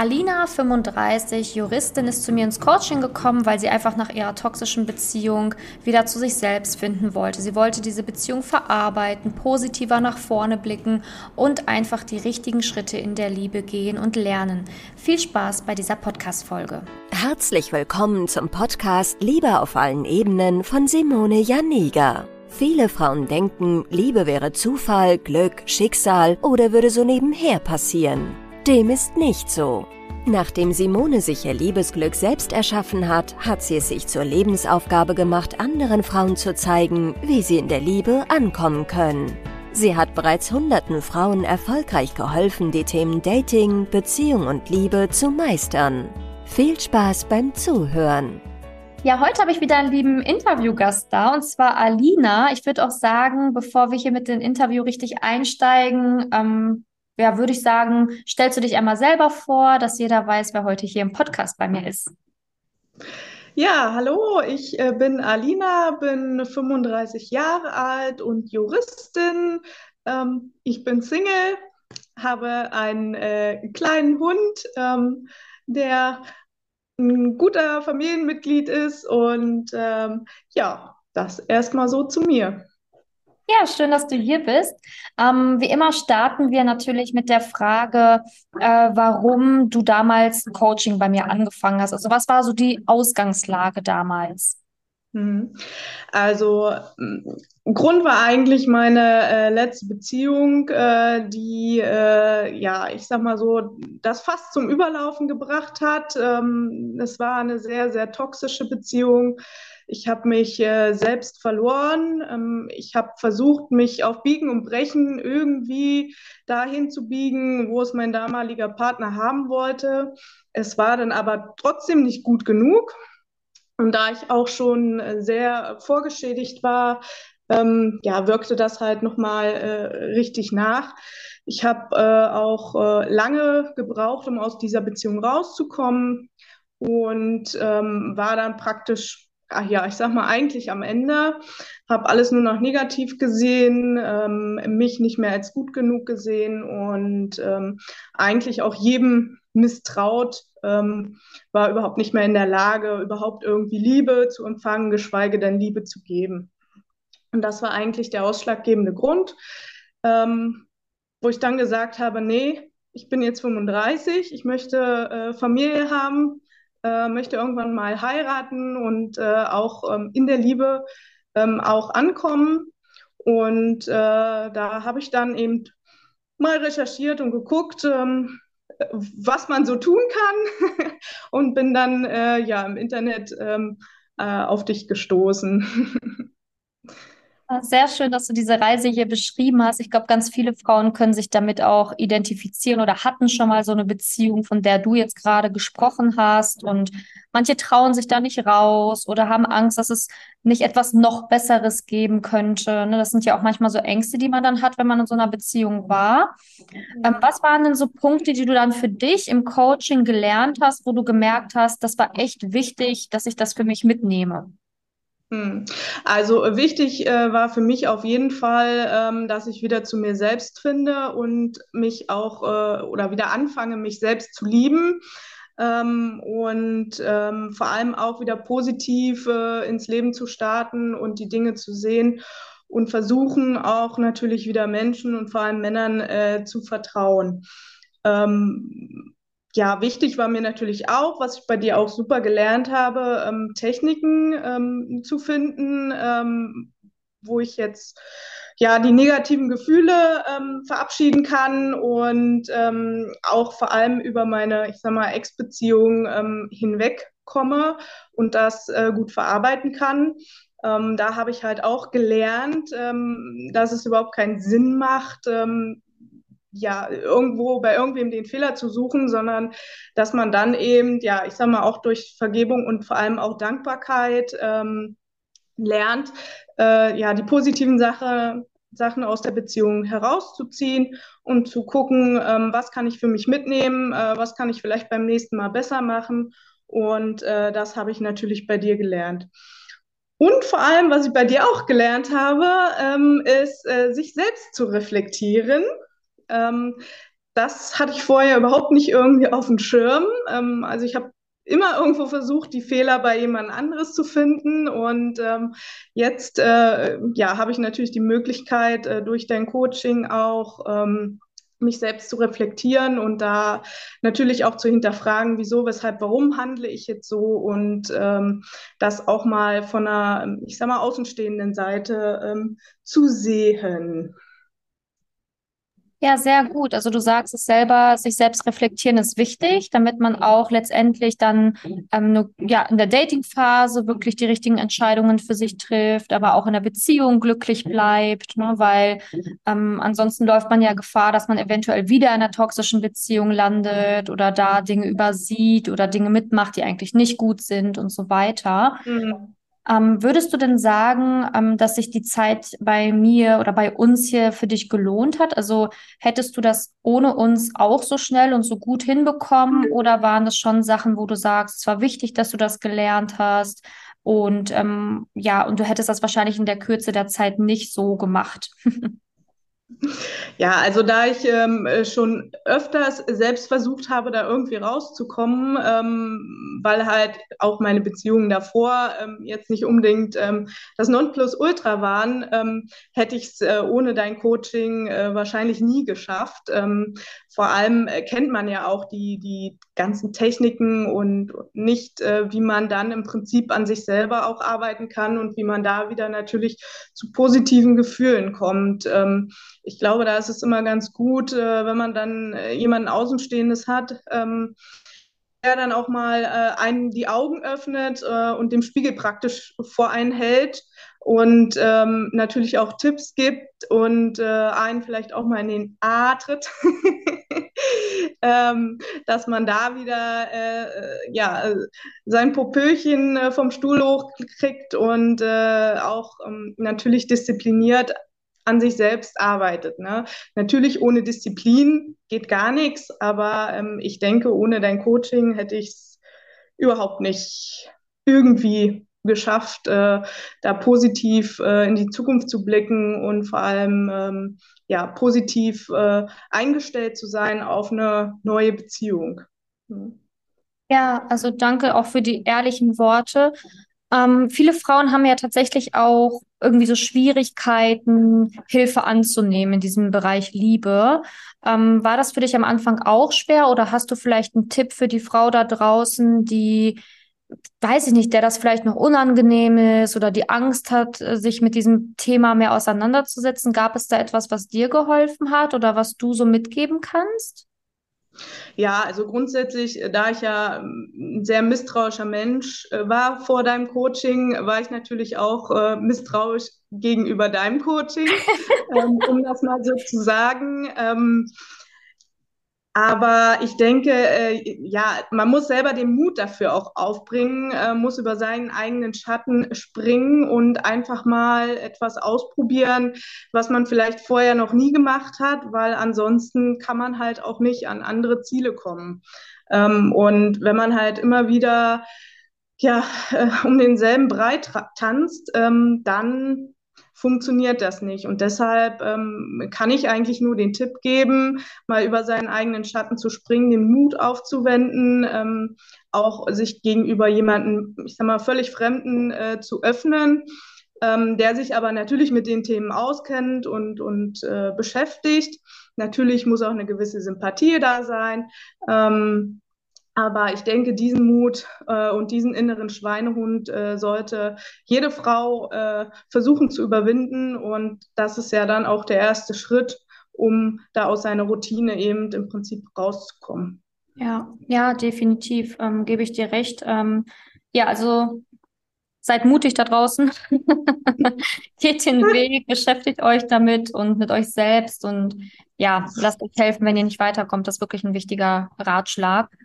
Alina, 35, Juristin, ist zu mir ins Coaching gekommen, weil sie einfach nach ihrer toxischen Beziehung wieder zu sich selbst finden wollte. Sie wollte diese Beziehung verarbeiten, positiver nach vorne blicken und einfach die richtigen Schritte in der Liebe gehen und lernen. Viel Spaß bei dieser Podcast-Folge. Herzlich willkommen zum Podcast Liebe auf allen Ebenen von Simone Janiga. Viele Frauen denken, Liebe wäre Zufall, Glück, Schicksal oder würde so nebenher passieren. Dem ist nicht so. Nachdem Simone sich ihr Liebesglück selbst erschaffen hat, hat sie es sich zur Lebensaufgabe gemacht, anderen Frauen zu zeigen, wie sie in der Liebe ankommen können. Sie hat bereits hunderten Frauen erfolgreich geholfen, die Themen Dating, Beziehung und Liebe zu meistern. Viel Spaß beim Zuhören. Ja, heute habe ich wieder einen lieben Interviewgast da, und zwar Alina. Ich würde auch sagen, bevor wir hier mit dem Interview richtig einsteigen, ähm, ja, würde ich sagen, stellst du dich einmal selber vor, dass jeder weiß, wer heute hier im Podcast bei mir ist. Ja, hallo, ich äh, bin Alina, bin 35 Jahre alt und Juristin. Ähm, ich bin Single, habe einen äh, kleinen Hund, ähm, der ein guter Familienmitglied ist und ähm, ja, das erstmal so zu mir. Ja, schön, dass du hier bist. Ähm, wie immer starten wir natürlich mit der Frage, äh, warum du damals Coaching bei mir angefangen hast. Also was war so die Ausgangslage damals? Mhm. Also Grund war eigentlich meine äh, letzte Beziehung, äh, die äh, ja, ich sag mal so, das fast zum Überlaufen gebracht hat. Ähm, es war eine sehr, sehr toxische Beziehung. Ich habe mich äh, selbst verloren. Ähm, ich habe versucht, mich auf Biegen und Brechen irgendwie dahin zu biegen, wo es mein damaliger Partner haben wollte. Es war dann aber trotzdem nicht gut genug. Und da ich auch schon äh, sehr vorgeschädigt war, ähm, ja, wirkte das halt nochmal äh, richtig nach. Ich habe äh, auch äh, lange gebraucht, um aus dieser Beziehung rauszukommen und ähm, war dann praktisch ja, ich sag mal, eigentlich am Ende, habe alles nur noch negativ gesehen, ähm, mich nicht mehr als gut genug gesehen und ähm, eigentlich auch jedem misstraut, ähm, war überhaupt nicht mehr in der Lage, überhaupt irgendwie Liebe zu empfangen, geschweige denn Liebe zu geben. Und das war eigentlich der ausschlaggebende Grund, ähm, wo ich dann gesagt habe, nee, ich bin jetzt 35, ich möchte äh, Familie haben, äh, möchte irgendwann mal heiraten und äh, auch ähm, in der Liebe ähm, auch ankommen. Und äh, da habe ich dann eben mal recherchiert und geguckt, ähm, was man so tun kann und bin dann äh, ja im Internet ähm, äh, auf dich gestoßen. Sehr schön, dass du diese Reise hier beschrieben hast. Ich glaube, ganz viele Frauen können sich damit auch identifizieren oder hatten schon mal so eine Beziehung, von der du jetzt gerade gesprochen hast. Und manche trauen sich da nicht raus oder haben Angst, dass es nicht etwas noch Besseres geben könnte. Ne, das sind ja auch manchmal so Ängste, die man dann hat, wenn man in so einer Beziehung war. Ähm, was waren denn so Punkte, die du dann für dich im Coaching gelernt hast, wo du gemerkt hast, das war echt wichtig, dass ich das für mich mitnehme? Hm. Also äh, wichtig äh, war für mich auf jeden Fall, ähm, dass ich wieder zu mir selbst finde und mich auch äh, oder wieder anfange, mich selbst zu lieben ähm, und ähm, vor allem auch wieder positiv äh, ins Leben zu starten und die Dinge zu sehen und versuchen auch natürlich wieder Menschen und vor allem Männern äh, zu vertrauen. Ähm, ja, wichtig war mir natürlich auch, was ich bei dir auch super gelernt habe, ähm, Techniken ähm, zu finden, ähm, wo ich jetzt ja die negativen Gefühle ähm, verabschieden kann und ähm, auch vor allem über meine, ich sag mal, Ex-Beziehung ähm, hinwegkomme und das äh, gut verarbeiten kann. Da habe ich halt auch gelernt, dass es überhaupt keinen Sinn macht, ja, irgendwo bei irgendwem den Fehler zu suchen, sondern dass man dann eben, ja, ich sag mal, auch durch Vergebung und vor allem auch Dankbarkeit ähm, lernt, äh, ja, die positiven Sache, Sachen aus der Beziehung herauszuziehen und zu gucken, ähm, was kann ich für mich mitnehmen, äh, was kann ich vielleicht beim nächsten Mal besser machen. Und äh, das habe ich natürlich bei dir gelernt. Und vor allem, was ich bei dir auch gelernt habe, ähm, ist, äh, sich selbst zu reflektieren ähm, das hatte ich vorher überhaupt nicht irgendwie auf dem Schirm. Ähm, also ich habe immer irgendwo versucht, die Fehler bei jemand anderes zu finden. Und ähm, jetzt äh, ja, habe ich natürlich die Möglichkeit, äh, durch dein Coaching auch ähm, mich selbst zu reflektieren und da natürlich auch zu hinterfragen, wieso, weshalb, warum handle ich jetzt so und ähm, das auch mal von einer, ich sag mal, außenstehenden Seite ähm, zu sehen. Ja, sehr gut. Also du sagst es selber, sich selbst reflektieren ist wichtig, damit man auch letztendlich dann ähm, ne, ja, in der Dating-Phase wirklich die richtigen Entscheidungen für sich trifft, aber auch in der Beziehung glücklich bleibt, ne? weil ähm, ansonsten läuft man ja Gefahr, dass man eventuell wieder in einer toxischen Beziehung landet oder da Dinge übersieht oder Dinge mitmacht, die eigentlich nicht gut sind und so weiter. Mhm. Ähm, würdest du denn sagen, ähm, dass sich die Zeit bei mir oder bei uns hier für dich gelohnt hat? Also hättest du das ohne uns auch so schnell und so gut hinbekommen oder waren das schon Sachen, wo du sagst, es war wichtig, dass du das gelernt hast und ähm, ja, und du hättest das wahrscheinlich in der Kürze der Zeit nicht so gemacht? Ja, also da ich ähm, äh, schon öfters selbst versucht habe, da irgendwie rauszukommen, ähm, weil halt auch meine Beziehungen davor ähm, jetzt nicht unbedingt ähm, das Nonplusultra waren, ähm, hätte ich es äh, ohne dein Coaching äh, wahrscheinlich nie geschafft. Ähm, vor allem äh, kennt man ja auch die, die ganzen Techniken und nicht, äh, wie man dann im Prinzip an sich selber auch arbeiten kann und wie man da wieder natürlich zu positiven Gefühlen kommt. Ähm, ich glaube, da ist es immer ganz gut, äh, wenn man dann äh, jemanden Außenstehendes hat, ähm, der dann auch mal äh, einen die Augen öffnet äh, und dem Spiegel praktisch vor einen hält und ähm, natürlich auch Tipps gibt und äh, einen vielleicht auch mal in den A tritt, ähm, dass man da wieder äh, ja, sein Popöchen äh, vom Stuhl hochkriegt und äh, auch ähm, natürlich diszipliniert an sich selbst arbeitet. Ne? Natürlich ohne Disziplin geht gar nichts, aber ähm, ich denke, ohne dein Coaching hätte ich es überhaupt nicht irgendwie geschafft, äh, da positiv äh, in die Zukunft zu blicken und vor allem ähm, ja, positiv äh, eingestellt zu sein auf eine neue Beziehung. Ja, also danke auch für die ehrlichen Worte. Ähm, viele Frauen haben ja tatsächlich auch irgendwie so Schwierigkeiten, Hilfe anzunehmen in diesem Bereich Liebe. Ähm, war das für dich am Anfang auch schwer oder hast du vielleicht einen Tipp für die Frau da draußen, die, weiß ich nicht, der das vielleicht noch unangenehm ist oder die Angst hat, sich mit diesem Thema mehr auseinanderzusetzen? Gab es da etwas, was dir geholfen hat oder was du so mitgeben kannst? Ja, also grundsätzlich, äh, da ich ja ähm, ein sehr misstrauischer Mensch äh, war vor deinem Coaching, war ich natürlich auch äh, misstrauisch gegenüber deinem Coaching, ähm, um das mal so zu sagen. Ähm, aber ich denke, äh, ja, man muss selber den Mut dafür auch aufbringen, äh, muss über seinen eigenen Schatten springen und einfach mal etwas ausprobieren, was man vielleicht vorher noch nie gemacht hat, weil ansonsten kann man halt auch nicht an andere Ziele kommen. Ähm, und wenn man halt immer wieder ja, äh, um denselben Brei tanzt, ähm, dann funktioniert das nicht. Und deshalb ähm, kann ich eigentlich nur den Tipp geben, mal über seinen eigenen Schatten zu springen, den Mut aufzuwenden, ähm, auch sich gegenüber jemandem, ich sag mal, völlig Fremden äh, zu öffnen. Ähm, der sich aber natürlich mit den Themen auskennt und, und äh, beschäftigt. Natürlich muss auch eine gewisse Sympathie da sein. Aber ich denke, diesen Mut äh, und diesen inneren Schweinehund äh, sollte jede Frau äh, versuchen zu überwinden. Und das ist ja dann auch der erste Schritt, um da aus seiner Routine eben im Prinzip rauszukommen. Ja, ja, definitiv, ähm, gebe ich dir recht. Ähm, ja, also seid mutig da draußen. Geht den Weg, beschäftigt euch damit und mit euch selbst und ja, lasst euch helfen, wenn ihr nicht weiterkommt. Das ist wirklich ein wichtiger Ratschlag.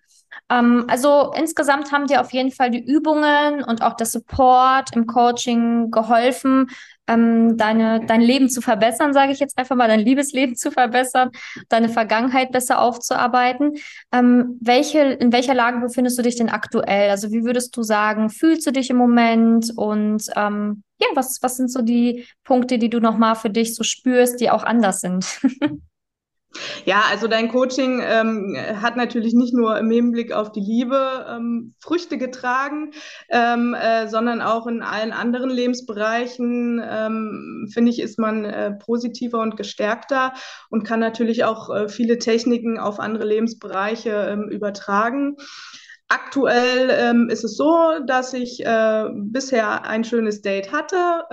Ähm, also insgesamt haben dir auf jeden Fall die Übungen und auch der Support im Coaching geholfen, ähm, deine, dein Leben zu verbessern, sage ich jetzt einfach mal, dein Liebesleben zu verbessern, deine Vergangenheit besser aufzuarbeiten. Ähm, welche, in welcher Lage befindest du dich denn aktuell? Also wie würdest du sagen, fühlst du dich im Moment und ähm, ja, was, was sind so die Punkte, die du nochmal für dich so spürst, die auch anders sind? Ja, also dein Coaching ähm, hat natürlich nicht nur im Hinblick auf die Liebe ähm, Früchte getragen, ähm, äh, sondern auch in allen anderen Lebensbereichen, ähm, finde ich, ist man äh, positiver und gestärkter und kann natürlich auch äh, viele Techniken auf andere Lebensbereiche ähm, übertragen. Aktuell ähm, ist es so, dass ich äh, bisher ein schönes Date hatte.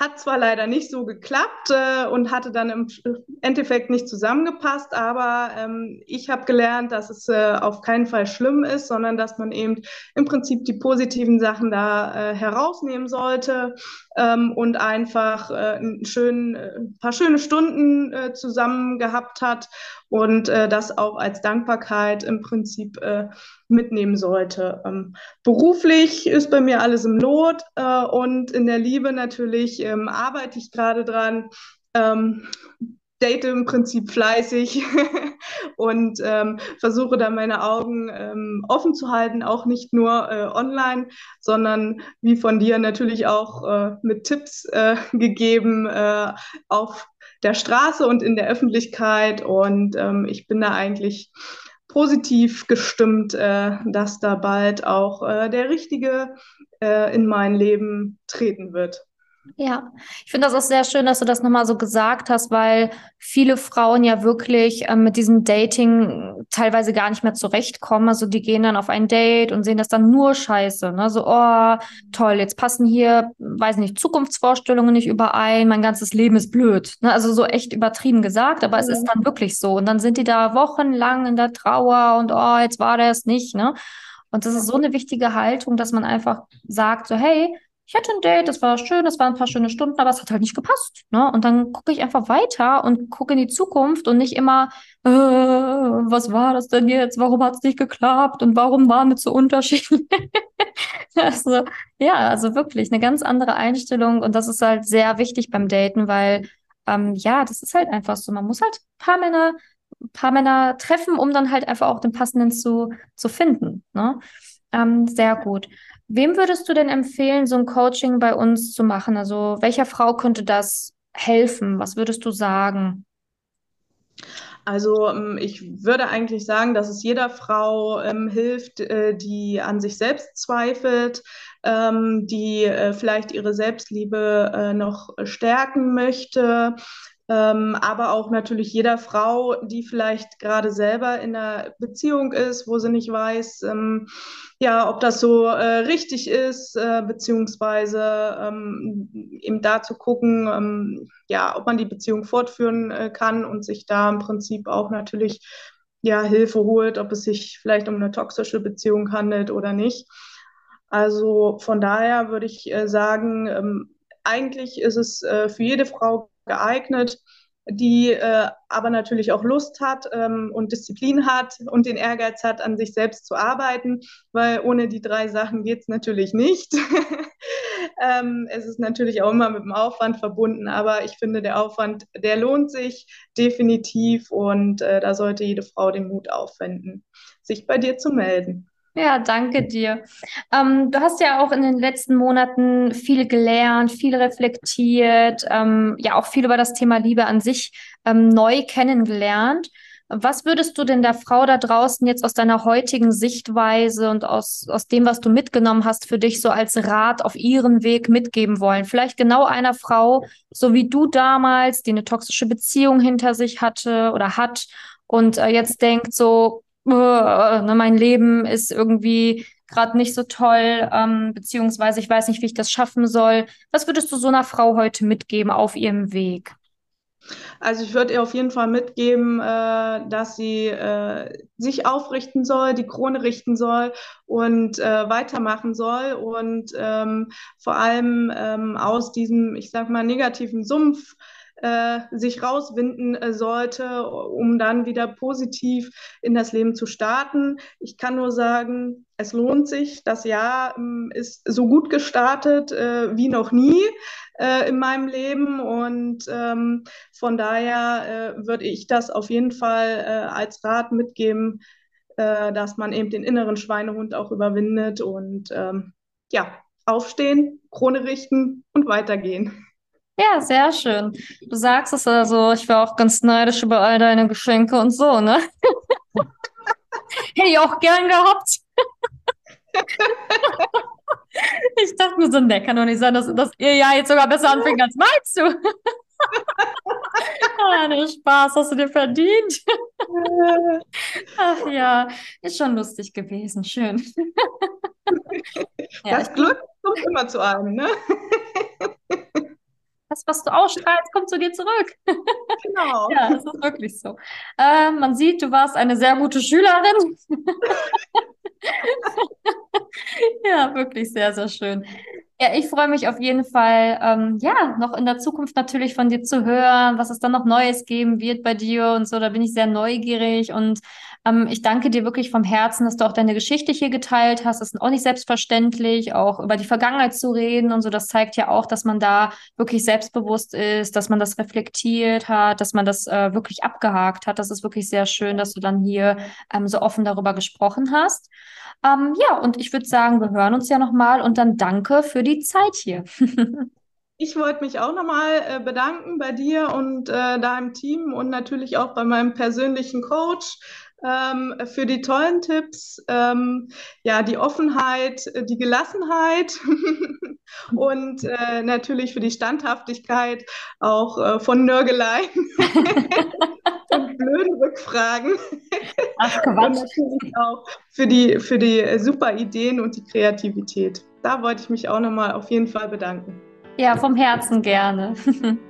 Hat zwar leider nicht so geklappt äh, und hatte dann im Endeffekt nicht zusammengepasst, aber ähm, ich habe gelernt, dass es äh, auf keinen Fall schlimm ist, sondern dass man eben im Prinzip die positiven Sachen da äh, herausnehmen sollte ähm, und einfach äh, ein, schön, äh, paar schöne Stunden äh, zusammen gehabt hat und das auch als Dankbarkeit im Prinzip mitnehmen sollte. Ähm, beruflich ist bei mir alles im Lot äh, und in der Liebe natürlich ähm, arbeite ich gerade dran. Ähm, date im Prinzip fleißig und ähm, versuche da meine Augen ähm, offen zu halten, auch nicht nur äh, online, sondern wie von dir natürlich auch äh, mit Tipps äh, gegeben äh, auf der Straße und in der Öffentlichkeit. Und ähm, ich bin da eigentlich positiv gestimmt, äh, dass da bald auch äh, der Richtige äh, in mein Leben treten wird. Ja, ich finde das auch sehr schön, dass du das nochmal so gesagt hast, weil viele Frauen ja wirklich ähm, mit diesem Dating teilweise gar nicht mehr zurechtkommen. Also die gehen dann auf ein Date und sehen das dann nur scheiße. Ne? So, oh, toll, jetzt passen hier, weiß nicht, Zukunftsvorstellungen nicht überein, mein ganzes Leben ist blöd. Ne? Also so echt übertrieben gesagt, aber mhm. es ist dann wirklich so. Und dann sind die da wochenlang in der Trauer und oh, jetzt war der es nicht. Ne? Und das ist so eine wichtige Haltung, dass man einfach sagt, so, hey, ich hatte ein Date, das war schön, das waren ein paar schöne Stunden, aber es hat halt nicht gepasst. Ne? Und dann gucke ich einfach weiter und gucke in die Zukunft und nicht immer, äh, was war das denn jetzt? Warum hat es nicht geklappt? Und warum waren wir so unterschiedlich? also, ja, also wirklich eine ganz andere Einstellung und das ist halt sehr wichtig beim Daten, weil ähm, ja, das ist halt einfach so. Man muss halt ein paar Männer, ein paar Männer treffen, um dann halt einfach auch den passenden zu, zu finden. Ne? Ähm, sehr gut. Wem würdest du denn empfehlen, so ein Coaching bei uns zu machen? Also welcher Frau könnte das helfen? Was würdest du sagen? Also ähm, ich würde eigentlich sagen, dass es jeder Frau ähm, hilft, äh, die an sich selbst zweifelt, ähm, die äh, vielleicht ihre Selbstliebe äh, noch stärken möchte, ähm, aber auch natürlich jeder Frau, die vielleicht gerade selber in einer Beziehung ist, wo sie nicht weiß, ähm, ja, ob das so äh, richtig ist, äh, beziehungsweise ähm, eben da zu gucken, ähm, ja, ob man die Beziehung fortführen äh, kann und sich da im Prinzip auch natürlich ja, Hilfe holt, ob es sich vielleicht um eine toxische Beziehung handelt oder nicht. Also von daher würde ich äh, sagen, ähm, eigentlich ist es äh, für jede Frau geeignet, die äh, aber natürlich auch Lust hat ähm, und Disziplin hat und den Ehrgeiz hat, an sich selbst zu arbeiten, weil ohne die drei Sachen geht es natürlich nicht. ähm, es ist natürlich auch immer mit dem Aufwand verbunden, aber ich finde, der Aufwand, der lohnt sich definitiv und äh, da sollte jede Frau den Mut aufwenden, sich bei dir zu melden. Ja, danke dir. Ähm, du hast ja auch in den letzten Monaten viel gelernt, viel reflektiert, ähm, ja auch viel über das Thema Liebe an sich ähm, neu kennengelernt. Was würdest du denn der Frau da draußen jetzt aus deiner heutigen Sichtweise und aus, aus dem, was du mitgenommen hast, für dich so als Rat auf ihren Weg mitgeben wollen? Vielleicht genau einer Frau, so wie du damals, die eine toxische Beziehung hinter sich hatte oder hat und äh, jetzt denkt so, ne, mein Leben ist irgendwie gerade nicht so toll, ähm, beziehungsweise ich weiß nicht, wie ich das schaffen soll. Was würdest du so einer Frau heute mitgeben auf ihrem Weg? Also ich würde ihr auf jeden Fall mitgeben, äh, dass sie äh, sich aufrichten soll, die Krone richten soll und äh, weitermachen soll und ähm, vor allem ähm, aus diesem, ich sag mal, negativen Sumpf äh, sich rauswinden äh, sollte, um dann wieder positiv in das Leben zu starten. Ich kann nur sagen, es lohnt sich. Das Jahr ähm, ist so gut gestartet äh, wie noch nie äh, in meinem Leben und ähm, von daher würde ich das auf jeden Fall als Rat mitgeben, dass man eben den inneren Schweinehund auch überwindet und ähm, ja, aufstehen, Krone richten und weitergehen. Ja, sehr schön. Du sagst es also, ich war auch ganz neidisch über all deine Geschenke und so, ne? Hätte ich auch gern gehabt. ich dachte nur so, ne, kann doch nicht sein, dass, dass ihr ja jetzt sogar besser anfängt als meinst du. ah, ne, Spaß hast du dir verdient. Ach ja, ist schon lustig gewesen. Schön. ja, das Glück kommt immer zu einem, ne? Das, was du ausstrahlst, kommt zu dir zurück. Genau. ja, das ist wirklich so. Äh, man sieht, du warst eine sehr gute Schülerin. ja, wirklich sehr, sehr schön. Ja, ich freue mich auf jeden Fall, ähm, ja, noch in der Zukunft natürlich von dir zu hören, was es dann noch Neues geben wird bei dir und so. Da bin ich sehr neugierig und ähm, ich danke dir wirklich vom Herzen, dass du auch deine Geschichte hier geteilt hast. Das ist auch nicht selbstverständlich, auch über die Vergangenheit zu reden und so. Das zeigt ja auch, dass man da wirklich selbstbewusst ist, dass man das reflektiert hat, dass man das äh, wirklich abgehakt hat. Das ist wirklich sehr schön, dass du dann hier ähm, so offen darüber gesprochen hast. Ähm, ja, und ich würde sagen, wir hören uns ja nochmal und dann danke für die Zeit hier. Ich wollte mich auch nochmal äh, bedanken bei dir und äh, deinem Team und natürlich auch bei meinem persönlichen Coach ähm, für die tollen Tipps, ähm, ja, die Offenheit, die Gelassenheit und äh, natürlich für die Standhaftigkeit auch äh, von Nörgeleien und blöden Rückfragen. Ach, Quatsch. Und natürlich auch für die, für die super Ideen und die Kreativität. Da wollte ich mich auch nochmal auf jeden Fall bedanken. Ja, vom Herzen gerne.